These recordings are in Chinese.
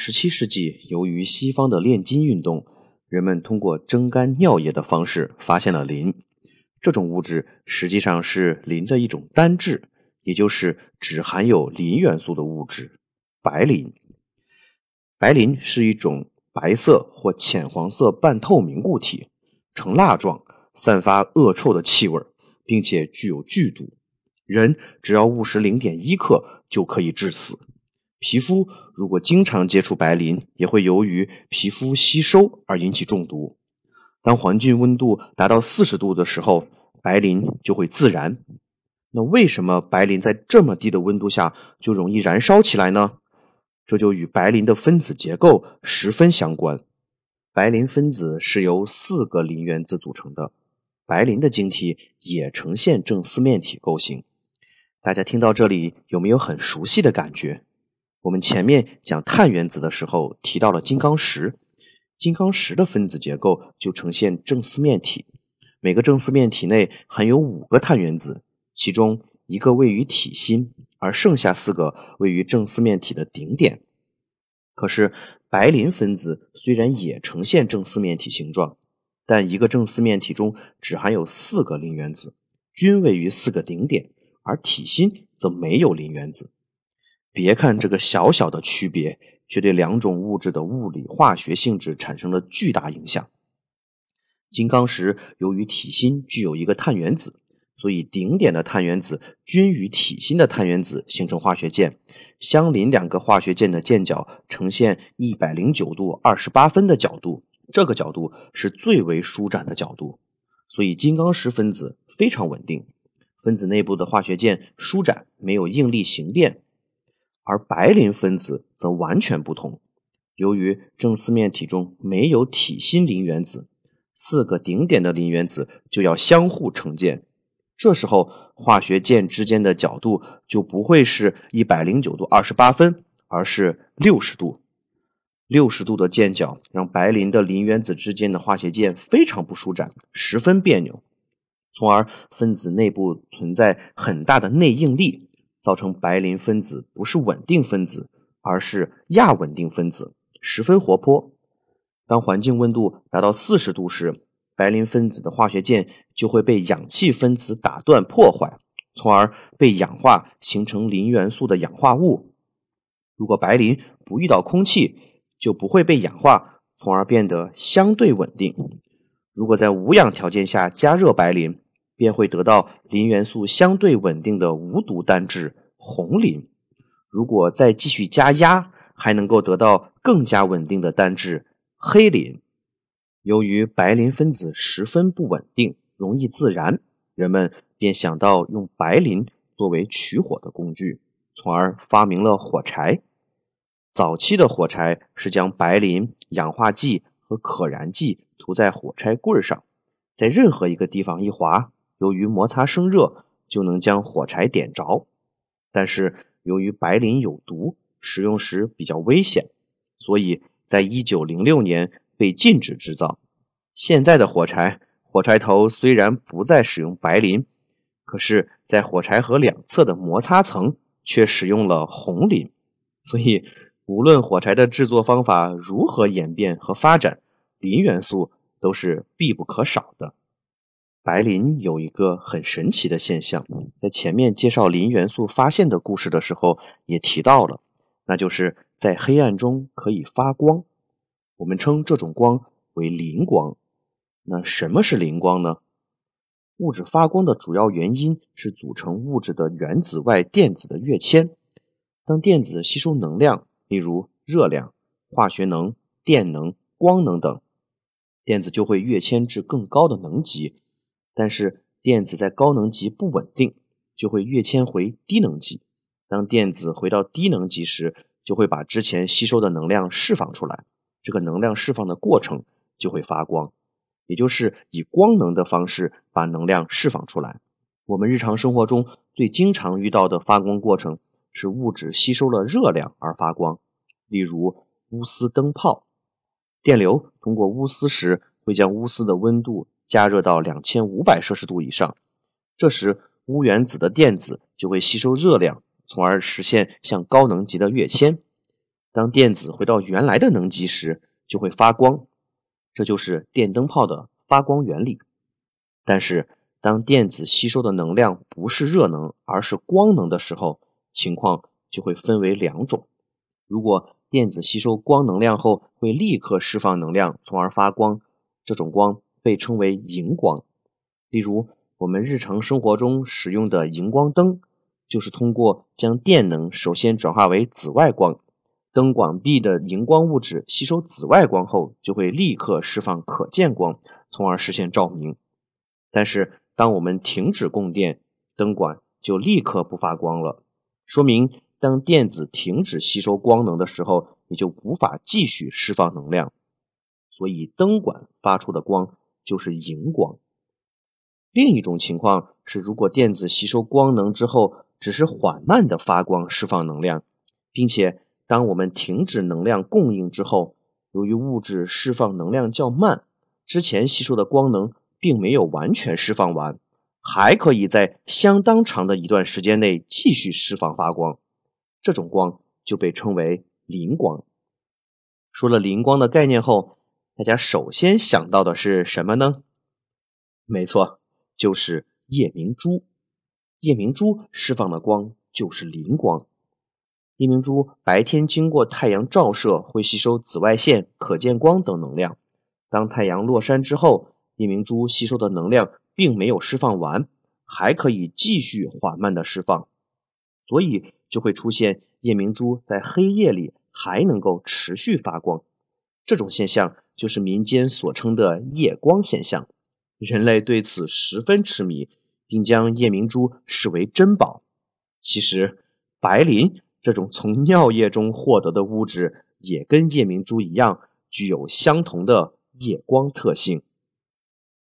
十七世纪由于西方的炼金运动，人们通过蒸干尿液的方式发现了磷。这种物质实际上是磷的一种单质，也就是只含有磷元素的物质——白磷。白磷是一种白色或浅黄色半透明固体，呈蜡状。散发恶臭的气味，并且具有剧毒，人只要误食零点一克就可以致死。皮肤如果经常接触白磷，也会由于皮肤吸收而引起中毒。当环境温度达到四十度的时候，白磷就会自燃。那为什么白磷在这么低的温度下就容易燃烧起来呢？这就与白磷的分子结构十分相关。白磷分子是由四个磷原子组成的。白磷的晶体也呈现正四面体构型，大家听到这里有没有很熟悉的感觉？我们前面讲碳原子的时候提到了金刚石，金刚石的分子结构就呈现正四面体，每个正四面体内含有五个碳原子，其中一个位于体心，而剩下四个位于正四面体的顶点。可是白磷分子虽然也呈现正四面体形状。但一个正四面体中只含有四个磷原子，均位于四个顶点，而体心则没有磷原子。别看这个小小的区别，却对两种物质的物理化学性质产生了巨大影响。金刚石由于体心具有一个碳原子，所以顶点的碳原子均与体心的碳原子形成化学键，相邻两个化学键的键角呈现一百零九度二十八分的角度。这个角度是最为舒展的角度，所以金刚石分子非常稳定，分子内部的化学键舒展，没有应力形变。而白磷分子则完全不同，由于正四面体中没有体心磷原子，四个顶点的磷原子就要相互成键，这时候化学键之间的角度就不会是一百零九度二十八分，而是六十度。六十度的键角让白磷的磷原子之间的化学键非常不舒展，十分别扭，从而分子内部存在很大的内应力，造成白磷分子不是稳定分子，而是亚稳定分子，十分活泼。当环境温度达到四十度时，白磷分子的化学键就会被氧气分子打断破坏，从而被氧化形成磷元素的氧化物。如果白磷不遇到空气，就不会被氧化，从而变得相对稳定。如果在无氧条件下加热白磷，便会得到磷元素相对稳定的无毒单质红磷。如果再继续加压，还能够得到更加稳定的单质黑磷。由于白磷分子十分不稳定，容易自燃，人们便想到用白磷作为取火的工具，从而发明了火柴。早期的火柴是将白磷、氧化剂和可燃剂涂在火柴棍上，在任何一个地方一划，由于摩擦生热，就能将火柴点着。但是由于白磷有毒，使用时比较危险，所以在一九零六年被禁止制造。现在的火柴，火柴头虽然不再使用白磷，可是，在火柴盒两侧的摩擦层却使用了红磷，所以。无论火柴的制作方法如何演变和发展，磷元素都是必不可少的。白磷有一个很神奇的现象，在前面介绍磷元素发现的故事的时候也提到了，那就是在黑暗中可以发光。我们称这种光为磷光。那什么是磷光呢？物质发光的主要原因是组成物质的原子外电子的跃迁。当电子吸收能量，例如热量、化学能、电能、光能等，电子就会跃迁至更高的能级。但是电子在高能级不稳定，就会跃迁回低能级。当电子回到低能级时，就会把之前吸收的能量释放出来。这个能量释放的过程就会发光，也就是以光能的方式把能量释放出来。我们日常生活中最经常遇到的发光过程是物质吸收了热量而发光，例如钨丝灯泡。电流通过钨丝时，会将钨丝的温度加热到两千五百摄氏度以上，这时钨原子的电子就会吸收热量，从而实现向高能级的跃迁。当电子回到原来的能级时，就会发光，这就是电灯泡的发光原理。但是，当电子吸收的能量不是热能，而是光能的时候，情况就会分为两种。如果电子吸收光能量后会立刻释放能量，从而发光，这种光被称为荧光。例如，我们日常生活中使用的荧光灯，就是通过将电能首先转化为紫外光，灯管壁的荧光物质吸收紫外光后，就会立刻释放可见光，从而实现照明。但是，当我们停止供电，灯管就立刻不发光了，说明当电子停止吸收光能的时候，你就无法继续释放能量，所以灯管发出的光就是荧光。另一种情况是，如果电子吸收光能之后只是缓慢的发光释放能量，并且当我们停止能量供应之后，由于物质释放能量较慢，之前吸收的光能。并没有完全释放完，还可以在相当长的一段时间内继续释放发光，这种光就被称为磷光。说了磷光的概念后，大家首先想到的是什么呢？没错，就是夜明珠。夜明珠释放的光就是磷光。夜明珠白天经过太阳照射，会吸收紫外线、可见光等能量。当太阳落山之后，夜明珠吸收的能量并没有释放完，还可以继续缓慢的释放，所以就会出现夜明珠在黑夜里还能够持续发光。这种现象就是民间所称的夜光现象。人类对此十分痴迷，并将夜明珠视为珍宝。其实，白磷这种从尿液中获得的物质，也跟夜明珠一样，具有相同的夜光特性。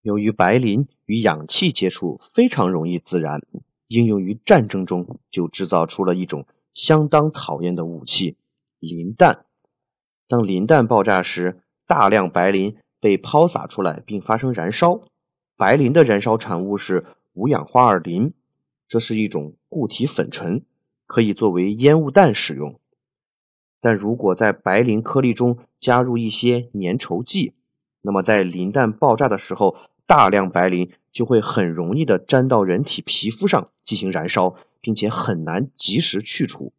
由于白磷与氧气接触非常容易自燃，应用于战争中就制造出了一种相当讨厌的武器——磷弹。当磷弹爆炸时，大量白磷被抛洒出来并发生燃烧。白磷的燃烧产物是五氧化二磷，这是一种固体粉尘，可以作为烟雾弹使用。但如果在白磷颗粒中加入一些粘稠剂，那么在磷弹爆炸的时候，大量白磷就会很容易的粘到人体皮肤上进行燃烧，并且很难及时去除。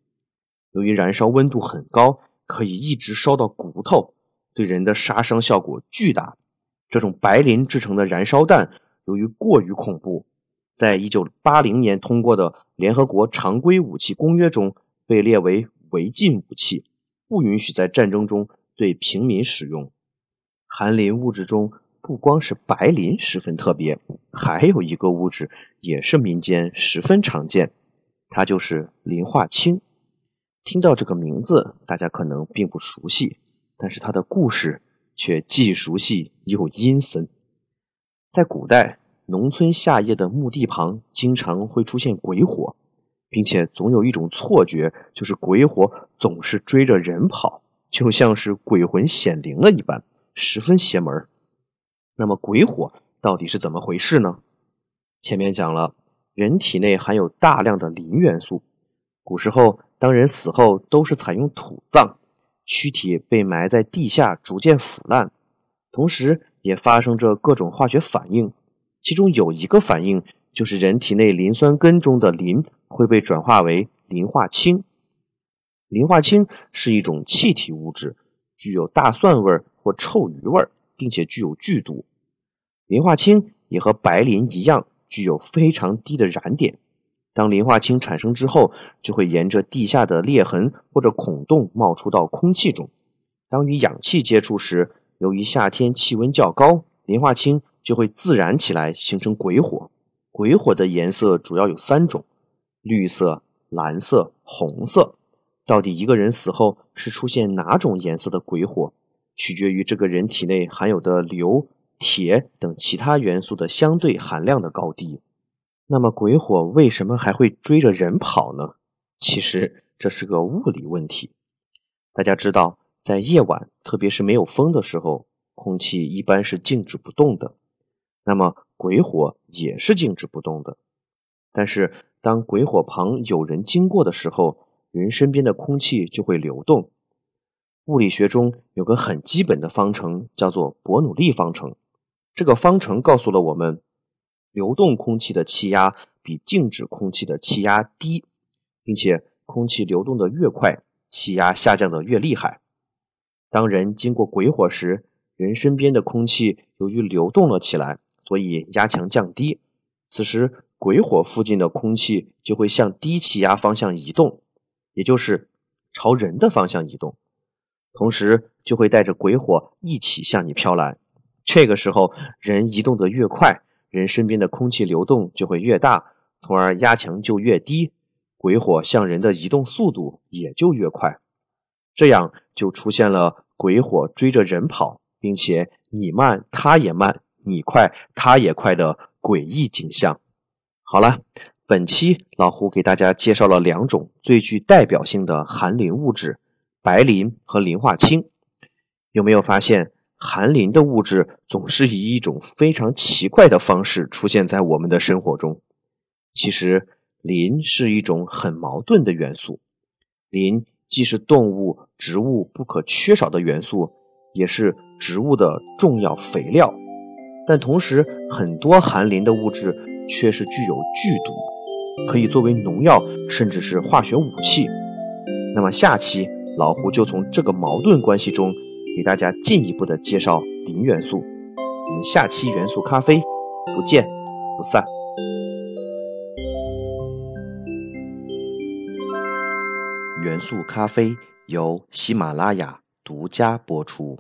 由于燃烧温度很高，可以一直烧到骨头，对人的杀伤效果巨大。这种白磷制成的燃烧弹，由于过于恐怖，在一九八零年通过的联合国常规武器公约中被列为违禁武器，不允许在战争中对平民使用。含磷物质中不光是白磷十分特别，还有一个物质也是民间十分常见，它就是磷化氢。听到这个名字，大家可能并不熟悉，但是它的故事却既熟悉又阴森。在古代，农村夏夜的墓地旁经常会出现鬼火，并且总有一种错觉，就是鬼火总是追着人跑，就像是鬼魂显灵了一般。十分邪门那么鬼火到底是怎么回事呢？前面讲了，人体内含有大量的磷元素。古时候，当人死后都是采用土葬，躯体被埋在地下，逐渐腐烂，同时也发生着各种化学反应。其中有一个反应，就是人体内磷酸根中的磷会被转化为磷化氢。磷化氢是一种气体物质，具有大蒜味儿。或臭鱼味，并且具有剧毒。磷化氢也和白磷一样，具有非常低的燃点。当磷化氢产生之后，就会沿着地下的裂痕或者孔洞冒出到空气中。当与氧气接触时，由于夏天气温较高，磷化氢就会自燃起来，形成鬼火。鬼火的颜色主要有三种：绿色、蓝色、红色。到底一个人死后是出现哪种颜色的鬼火？取决于这个人体内含有的硫、铁等其他元素的相对含量的高低。那么鬼火为什么还会追着人跑呢？其实这是个物理问题。大家知道，在夜晚，特别是没有风的时候，空气一般是静止不动的。那么鬼火也是静止不动的。但是当鬼火旁有人经过的时候，人身边的空气就会流动。物理学中有个很基本的方程，叫做伯努利方程。这个方程告诉了我们，流动空气的气压比静止空气的气压低，并且空气流动的越快。气压下降的越厉害。当人经过鬼火时，人身边的空气由于流动了起来，所以压强降低。此时，鬼火附近的空气就会向低气压方向移动，也就是朝人的方向移动，同时就会带着鬼火一起向你飘来。这个时候，人移动得越快，人身边的空气流动就会越大，从而压强就越低。鬼火向人的移动速度也就越快，这样就出现了鬼火追着人跑，并且你慢它也慢，你快它也快的诡异景象。好了，本期老胡给大家介绍了两种最具代表性的含磷物质——白磷和磷化氢。有没有发现，含磷的物质总是以一种非常奇怪的方式出现在我们的生活中？其实。磷是一种很矛盾的元素，磷既是动物、植物不可缺少的元素，也是植物的重要肥料。但同时，很多含磷的物质却是具有剧毒，可以作为农药，甚至是化学武器。那么下期老胡就从这个矛盾关系中，给大家进一步的介绍磷元素。我们下期元素咖啡不见不散。元素咖啡由喜马拉雅独家播出。